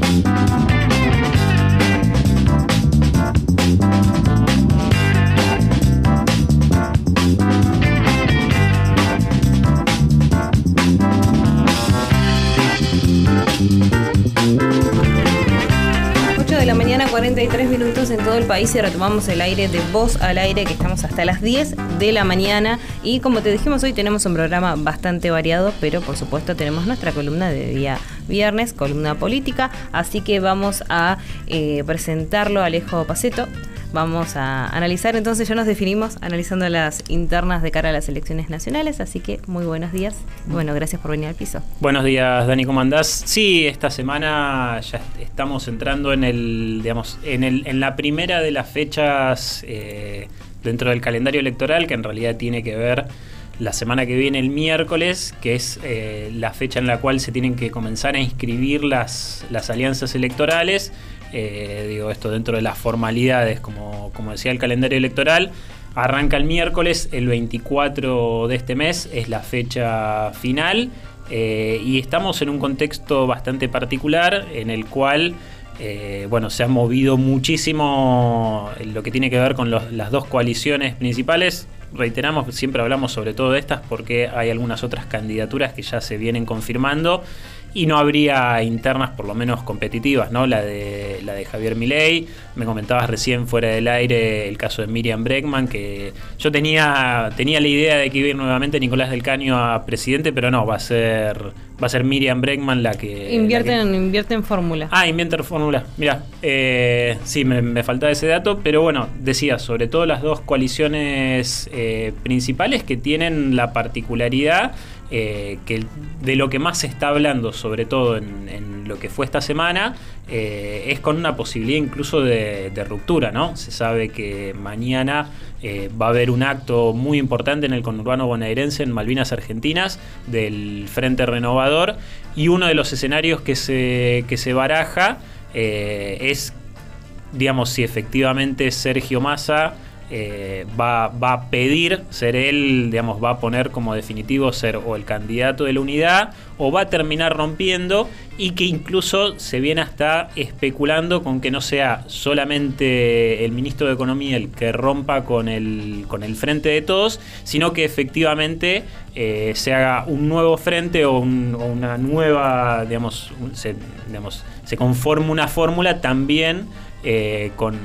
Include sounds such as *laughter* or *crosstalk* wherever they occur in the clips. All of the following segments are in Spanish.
Bye. El país y retomamos el aire de voz al aire que estamos hasta las 10 de la mañana. Y como te dijimos hoy tenemos un programa bastante variado pero por supuesto tenemos nuestra columna de día viernes, columna política, así que vamos a eh, presentarlo a Alejo Paceto Vamos a analizar, entonces ya nos definimos analizando las internas de cara a las elecciones nacionales, así que muy buenos días. Bueno, gracias por venir al piso. Buenos días, Dani, ¿cómo andás? Sí, esta semana ya estamos entrando en el, digamos, en, el, en la primera de las fechas eh, dentro del calendario electoral, que en realidad tiene que ver la semana que viene, el miércoles, que es eh, la fecha en la cual se tienen que comenzar a inscribir las, las alianzas electorales eh, digo, esto dentro de las formalidades, como, como decía el calendario electoral. Arranca el miércoles, el 24 de este mes es la fecha final eh, y estamos en un contexto bastante particular en el cual eh, bueno, se ha movido muchísimo lo que tiene que ver con las dos coaliciones principales. Reiteramos, siempre hablamos sobre todo de estas porque hay algunas otras candidaturas que ya se vienen confirmando y no habría internas por lo menos competitivas, ¿no? La de la de Javier Milei, me comentabas recién fuera del aire el caso de Miriam Bregman que yo tenía tenía la idea de que iba a ir nuevamente Nicolás del Caño a presidente, pero no, va a ser va a ser Miriam Bregman la que invierte en fórmula. Ah, invierte en fórmula. Mira, eh, sí, me, faltaba ese dato, pero bueno, decía, sobre todo las dos coaliciones eh, principales que tienen la particularidad eh, que de lo que más se está hablando, sobre todo en, lo que fue esta semana, eh, es con una posibilidad incluso de, ruptura, ¿no? Se sabe que mañana eh, va a haber un acto muy importante en el conurbano bonaerense, en Malvinas Argentinas, del Frente Renovador, y uno de los escenarios que se, que se baraja es, digamos, si efectivamente Sergio Massa eh, va, a pedir ser él, digamos, va a poner como definitivo ser o el candidato de la unidad o va a terminar rompiendo y que incluso se viene hasta especulando con que no sea solamente el ministro de Economía el que rompa con el, con el frente de todos, sino que efectivamente eh, se haga un nuevo frente o, una nueva, digamos, se, digamos, se conforme una fórmula también eh, con,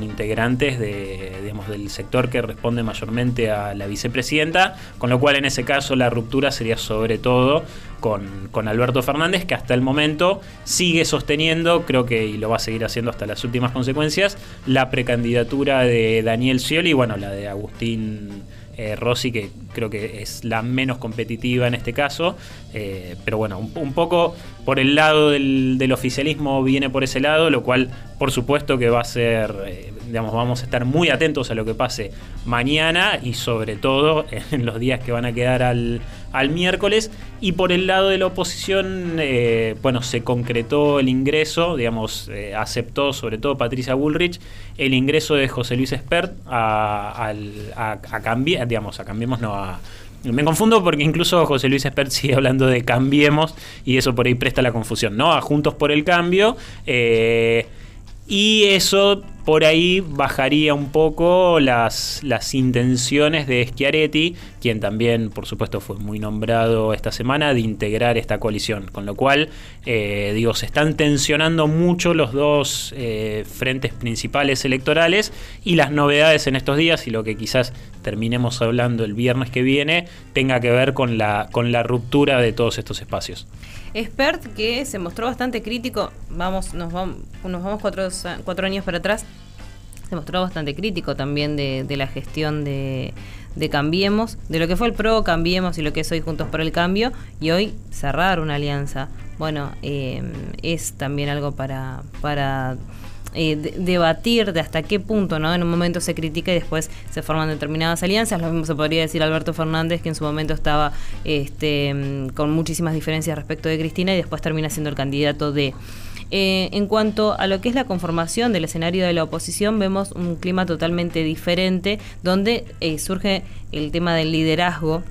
integrantes del sector que responde mayormente a la vicepresidenta, con lo cual en ese caso la ruptura sería sobre todo con, con, Alberto Fernández, que hasta el momento sigue sosteniendo, creo que y lo va a seguir haciendo hasta las últimas consecuencias, la precandidatura de Daniel Scioli y bueno, la de Agustín eh, Rossi, que creo que es la menos competitiva en este caso. Eh, pero bueno, un, poco por el lado del, oficialismo viene por ese lado, lo cual por supuesto que va a ser, eh, digamos, vamos a estar muy atentos a lo que pase mañana y sobre todo *laughs* en los días que van a quedar al, al miércoles. Y por el lado de la oposición, eh, bueno, se concretó el ingreso, digamos, eh, aceptó sobre todo Patricia Bullrich el ingreso de José Luis Espert a, a, cambiar, digamos, a cambiemos, no a. Me confundo porque incluso José Luis Espert sigue hablando de cambiemos y eso por ahí presta la confusión, ¿no? A Juntos por el Cambio. Eh, y eso por ahí bajaría un poco las, las intenciones de Schiaretti, quien también, por supuesto, fue muy nombrado esta semana, de integrar esta coalición. Con lo cual, eh, digo, se están tensionando mucho los dos eh, frentes principales electorales y las novedades en estos días y lo que quizás terminemos hablando el viernes que viene tenga que ver con la, con la ruptura de todos estos espacios. Expert que se mostró bastante crítico, vamos, nos vamos, nos vamos cuatro, cuatro años para atrás, se mostró bastante crítico también de, la gestión de, Cambiemos, de lo que fue el PRO, Cambiemos y lo que es hoy Juntos por el Cambio, y hoy cerrar una alianza. Bueno, eh, es también algo para, para eh, debatir de hasta qué punto, ¿no? En un momento se critica y después se forman determinadas alianzas. Lo mismo se podría decir Alberto Fernández, que en su momento estaba este, mm, con muchísimas diferencias respecto de Cristina y después termina siendo el candidato de. Eh, en cuanto a lo que es la conformación del escenario de la oposición, vemos un clima totalmente diferente, donde eh, surge el tema del liderazgo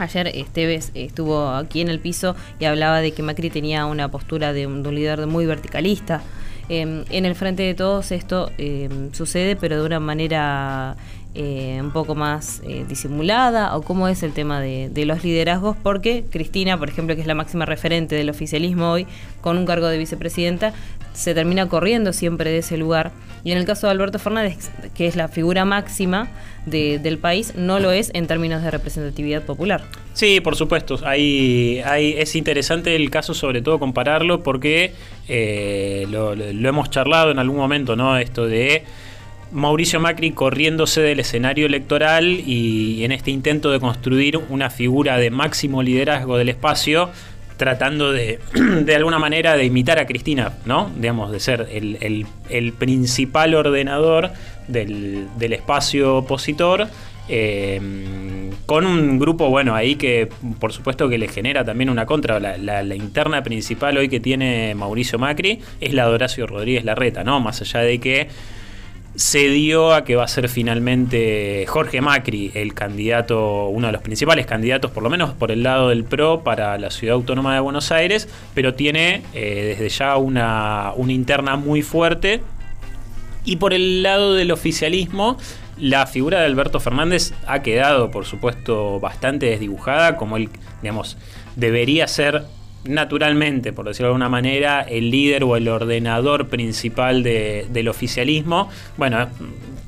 Ayer Esteves estuvo aquí en el piso y hablaba de que Macri tenía una postura de un, líder muy verticalista. Em, en el frente de todos esto em, sucede, pero de una manera eh, un poco más eh, disimulada o cómo es el tema de, los liderazgos, porque Cristina, por ejemplo, que es la máxima referente del oficialismo hoy, con un cargo de vicepresidenta, se termina corriendo siempre de ese lugar. Y en el caso de Alberto Fernández, que es la figura máxima del país, no lo es en términos de representatividad popular. Sí, por supuesto. Hay, hay, es interesante el caso, sobre todo compararlo, porque eh, lo, lo hemos charlado en algún momento, ¿no? Esto de Mauricio Macri corriéndose del escenario electoral y en este intento de construir una figura de máximo liderazgo del espacio, tratando de, *clears throat* de alguna manera, de imitar a Cristina, ¿no? Digamos, de ser el, principal ordenador del, espacio opositor. Eh, con un grupo, bueno, ahí que por supuesto que le genera también una contra. La, la, interna principal hoy que tiene Mauricio Macri es la de Horacio Rodríguez Larreta, ¿no? Más allá de que se dio a que va a ser finalmente Jorge Macri el candidato, uno de los principales candidatos, por lo menos por el lado del PRO, para la Ciudad Autónoma de Buenos Aires, pero tiene eh, desde ya una, una interna muy fuerte. Y por el lado del oficialismo, la figura de Alberto Fernández ha quedado, por supuesto, bastante desdibujada, como él, digamos, debería ser naturalmente, por decirlo de alguna manera, el líder o el ordenador principal del oficialismo. Bueno,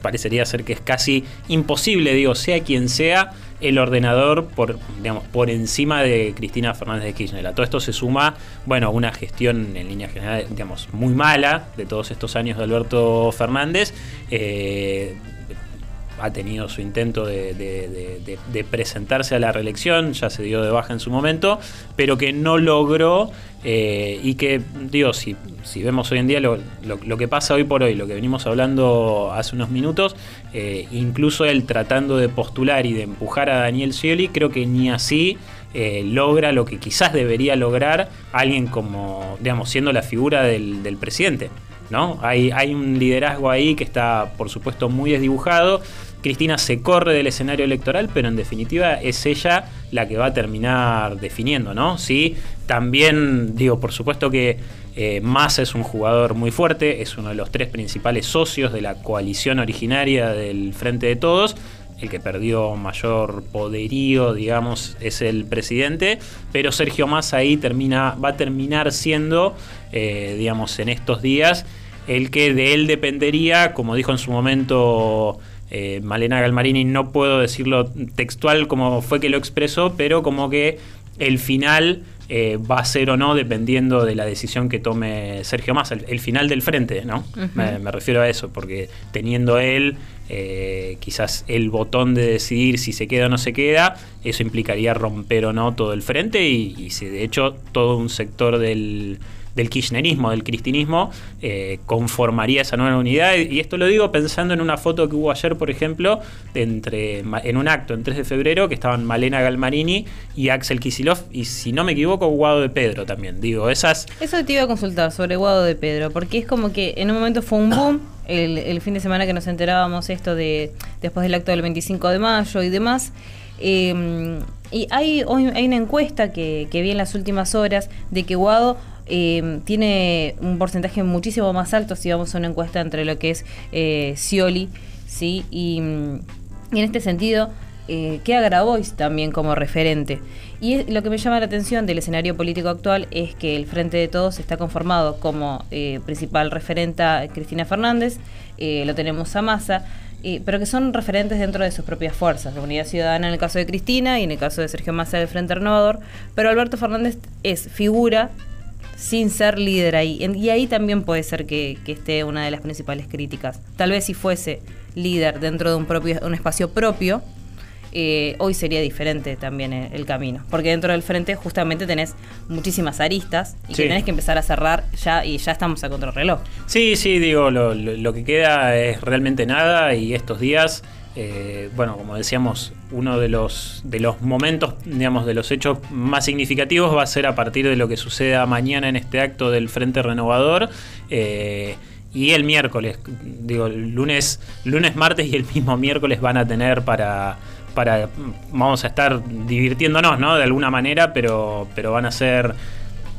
parecería ser que es casi imposible, digo, sea quien sea, el ordenador por, digamos, por encima de Cristina Fernández de Kirchner. A todo esto se suma, bueno, una gestión en línea general, digamos, muy mala de todos estos años de Alberto Fernández. Eh, ha tenido su intento de, presentarse a la reelección, ya se dio de baja en su momento, pero que no logró eh, y que, digo, si, vemos hoy en día lo, que pasa hoy por hoy, lo que venimos hablando hace unos minutos, eh, incluso él tratando de postular y de empujar a Daniel Scioli, creo que ni así eh, logra lo que quizás debería lograr alguien como, digamos, siendo la figura del, presidente. ¿No? Hay un liderazgo ahí que está, por supuesto, muy desdibujado. Cristina se corre del escenario electoral, pero en definitiva es ella la que va a terminar definiendo, ¿no? Sí, también digo, por supuesto que eh, Massa es un jugador muy fuerte, es uno de los tres principales socios de la coalición originaria del Frente de Todos. El que perdió mayor poderío, digamos, es el presidente, pero Sergio Massa ahí termina, va a terminar siendo, eh, digamos, en estos días, el que de él dependería, como dijo en su momento eh, Malena Galmarini, no puedo decirlo textual como fue que lo expresó, pero como que el final eh, va a ser o no dependiendo de la decisión que tome Sergio Massa, el, final del frente, ¿no? me, refiero a eso, porque teniendo él eh, quizás el botón de decidir si se queda o no se queda, eso implicaría romper o no todo el frente y, y si de hecho todo un sector del del kirchnerismo, del cristinismo, eh, conformaría esa nueva unidad. Y esto lo digo pensando en una foto que hubo ayer, por ejemplo, entre, en un acto en 3 de febrero, que estaban Malena Galmarini y Axel Kisilov, y si no me equivoco, Guado de Pedro también. Digo, esas... Eso te iba a consultar sobre Guado de Pedro, porque es como que en un momento fue un boom. El, fin de semana que nos enterábamos esto de después del acto del 25 de mayo y demás, eh, y hay, hay una encuesta que vi en las últimas horas de que Guado eh, tiene un porcentaje muchísimo más alto si vamos a una encuesta entre lo que es eh, Scioli, ¿sí? Y, en este sentido, eh, queda Grabois también como referente. Y lo que me llama la atención del escenario político actual es que el Frente de Todos está conformado como eh, principal referenta Cristina Fernández, lo tenemos a Massa, pero que son referentes dentro de sus propias fuerzas. La Unidad Ciudadana en el caso de Cristina y en el caso de Sergio Massa del Frente Renovador, pero Alberto Fernández es figura sin ser líder ahí. Y ahí también puede ser que, esté una de las principales críticas. Tal vez si fuese líder dentro de un, propio, un espacio propio, eh, hoy sería diferente también el, camino. Porque dentro del frente justamente tenés muchísimas aristas y tenés que empezar a cerrar ya y ya estamos a contrarreloj. Sí, sí, digo, lo, lo que queda es realmente nada y estos días eh, bueno, como decíamos, uno de los, de los momentos, digamos, de los hechos más significativos va a ser a partir de lo que suceda mañana en este acto del Frente Renovador. Eh, y el miércoles, digo, lunes, lunes, martes y el mismo miércoles van a tener para, para vamos a estar divirtiéndonos, ¿no? De alguna manera, pero, pero van a ser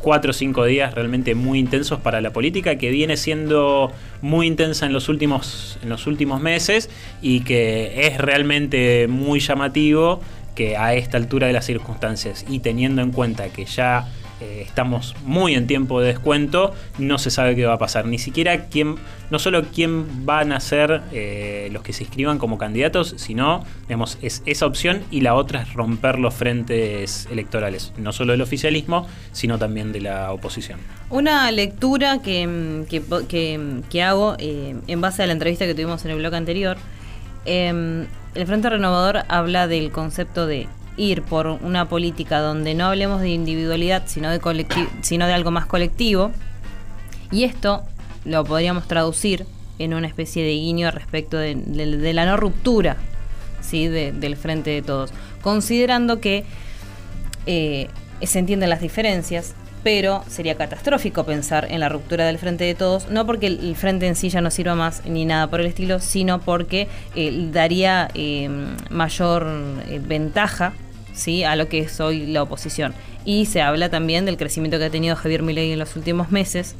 cuatro o cinco días realmente muy intensos para la política, que viene siendo muy intensa en los últimos, en los últimos meses y que es realmente muy llamativo que a esta altura de las circunstancias y teniendo en cuenta que ya eh, estamos muy en tiempo de descuento, no se sabe qué va a pasar. Ni siquiera quién, no solo quién van a ser eh, los que se inscriban como candidatos, sino, digamos, es esa opción y la otra es romper los frentes electorales, no solo del oficialismo, sino también de la oposición. Una lectura que, que, hago eh, en base a la entrevista que tuvimos en el blog anterior, el Frente Renovador habla del concepto de ir por una política donde no hablemos de individualidad, sino de, sino de algo más colectivo. Y esto lo podríamos traducir en una especie de guiño respecto de, la no ruptura ¿sí? del frente de todos, considerando que eh, se entienden las diferencias, pero sería catastrófico pensar en la ruptura del frente de todos, no porque el frente en sí ya no sirva más ni nada por el estilo, sino porque eh, daría eh, mayor ventaja ¿sí? a lo que es hoy la oposición. Y se habla también del crecimiento que ha tenido Javier Milei en los últimos meses.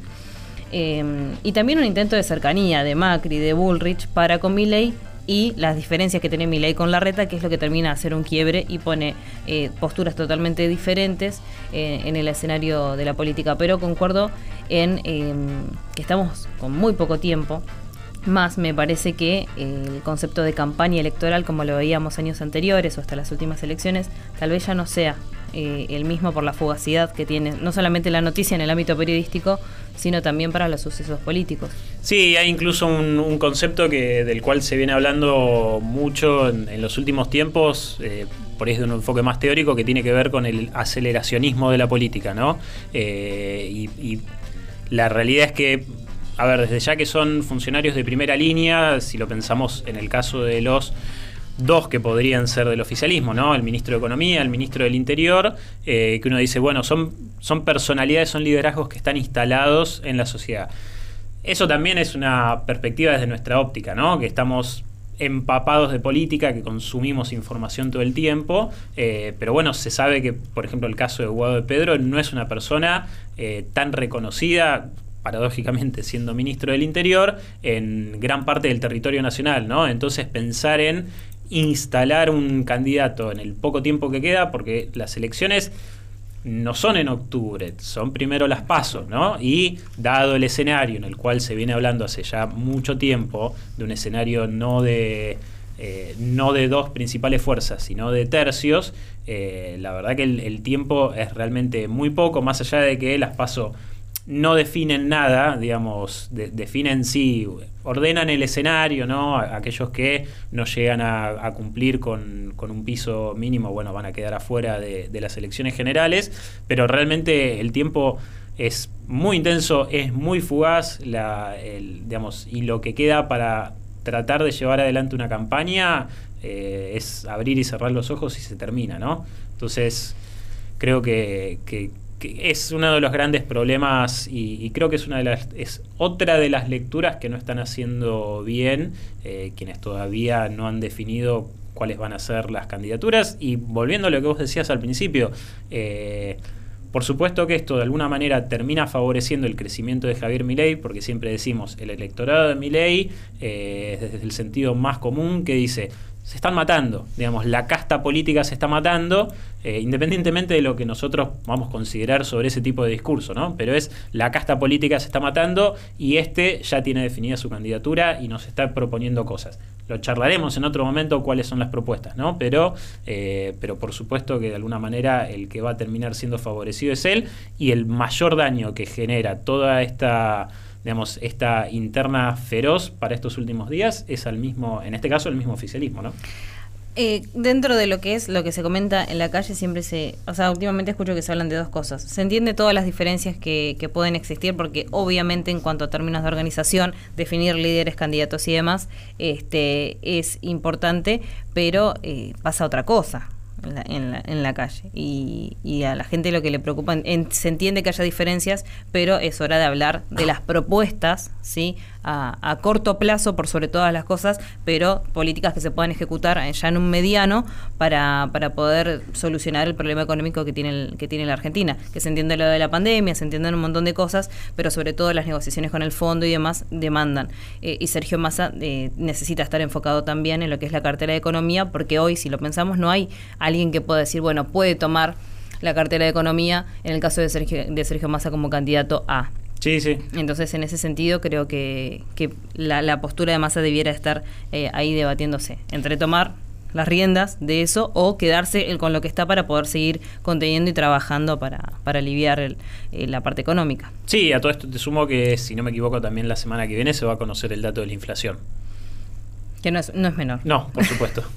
Em, y también un intento de cercanía de Macri, de Bullrich para con Milei y las diferencias que tiene Milei con Larreta, que es lo que termina de hacer un quiebre y pone eh, posturas totalmente diferentes eh, en el escenario de la política. Pero concuerdo en em, que estamos con muy poco tiempo más me parece que eh, el concepto de campaña electoral, como lo veíamos años anteriores o hasta las últimas elecciones, tal vez ya no sea eh, el mismo por la fugacidad que tiene no solamente la noticia en el ámbito periodístico, sino también para los sucesos políticos. Sí, hay incluso un, concepto que del cual se viene hablando mucho en, los últimos tiempos, eh, por ahí de un enfoque más teórico, que tiene que ver con el aceleracionismo de la política, ¿no? y la realidad es que a ver, desde ya que son funcionarios de primera línea, si lo pensamos en el caso de los dos que podrían ser del oficialismo, ¿no? El ministro de Economía, el ministro del Interior, eh, que uno dice, bueno, son, son personalidades, son liderazgos que están instalados en la sociedad. Eso también es una perspectiva desde nuestra óptica, ¿no? Que estamos empapados de política, que consumimos información todo el tiempo, eh, pero bueno, se sabe que, por ejemplo, el caso de Guado de Pedro no es una persona eh, tan reconocida, paradójicamente siendo ministro del Interior, en gran parte del territorio nacional, ¿no? Entonces pensar en instalar un candidato en el poco tiempo que queda, porque las elecciones no son en octubre, son primero las pasos, ¿no? Y dado el escenario en el cual se viene hablando hace ya mucho tiempo, de un escenario no de, eh, no de dos principales fuerzas, sino de tercios, eh, la verdad que el, tiempo es realmente muy poco, más allá de que las paso no definen nada, digamos, definen sí, ordenan el escenario, ¿no? aquellos que no llegan a, cumplir con, un piso mínimo, bueno, van a quedar afuera de, las elecciones generales, pero realmente el tiempo es muy intenso, es muy fugaz, la, digamos, y lo que queda para tratar de llevar adelante una campaña eh, es abrir y cerrar los ojos y se termina, ¿no? Entonces, creo que es uno de los grandes problemas y, creo que es una de las es otra de las lecturas que no están haciendo bien eh, quienes todavía no han definido cuáles van a ser las candidaturas. Y volviendo a lo que vos decías al principio eh, por supuesto que esto de alguna manera termina favoreciendo el crecimiento de Javier Milei, porque siempre decimos el electorado de Milei, eh, desde el sentido más común, que dice se están matando, digamos, la casta política se está matando, eh, independientemente de lo que nosotros vamos a considerar sobre ese tipo de discurso, ¿no? Pero es la casta política se está matando y este ya tiene definida su candidatura y nos está proponiendo cosas. Lo charlaremos en otro momento cuáles son las propuestas, ¿no? Pero, eh, pero por supuesto que de alguna manera el que va a terminar siendo favorecido es él y el mayor daño que genera toda esta digamos, esta interna feroz para estos últimos días es al mismo, en este caso, el mismo oficialismo, ¿no? Eh, dentro de lo que es lo que se comenta en la calle, siempre se. O sea, últimamente escucho que se hablan de dos cosas. Se entiende todas las diferencias que, que pueden existir, porque obviamente, en cuanto a términos de organización, definir líderes, candidatos y demás este, es importante, pero eh, pasa otra cosa. En la, en calle. Y, a la gente lo que le preocupa, se entiende que haya diferencias, pero es hora de hablar de las propuestas, ¿sí? A, corto plazo, por sobre todas las cosas, pero políticas que se puedan ejecutar ya en un mediano para, para poder solucionar el problema económico que tiene, que tiene la Argentina. Que se entiende lo de la pandemia, se entienden un montón de cosas, pero sobre todo las negociaciones con el fondo y demás demandan. Eh, y Sergio Massa eh, necesita estar enfocado también en lo que es la cartera de economía, porque hoy, si lo pensamos, no hay alguien que pueda decir, bueno, puede tomar la cartera de economía en el caso de Sergio, de Sergio Massa como candidato a. Sí, sí. Entonces, en ese sentido, creo que, que la, postura de Massa debiera estar eh, ahí debatiéndose entre tomar las riendas de eso o quedarse con lo que está para poder seguir conteniendo y trabajando para, para aliviar el, la parte económica. Sí, a todo esto te sumo que, si no me equivoco, también la semana que viene se va a conocer el dato de la inflación. Que no es, no es menor. No, por supuesto. *laughs*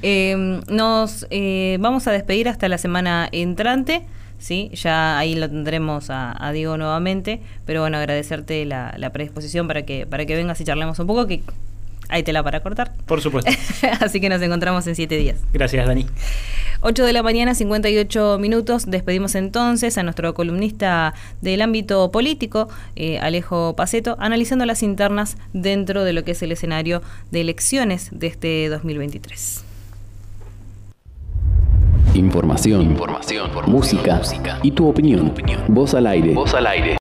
Em, nos eh, vamos a despedir hasta la semana entrante. ¿sí? Ya ahí lo tendremos a, Diego nuevamente, pero bueno, agradecerte la, la, predisposición para que, para que vengas y charlemos un poco, que hay tela para cortar. Por supuesto. *laughs* Así que nos encontramos en siete días. Gracias, Dani. 8 de la mañana, 58 minutos. Despedimos entonces a nuestro columnista del ámbito político, eh, Alejo Paceto, analizando las internas dentro de lo que es el escenario de elecciones de este 2023. Información, Información música, música, y tu opinión. opinión. Voz al aire. Voz al aire.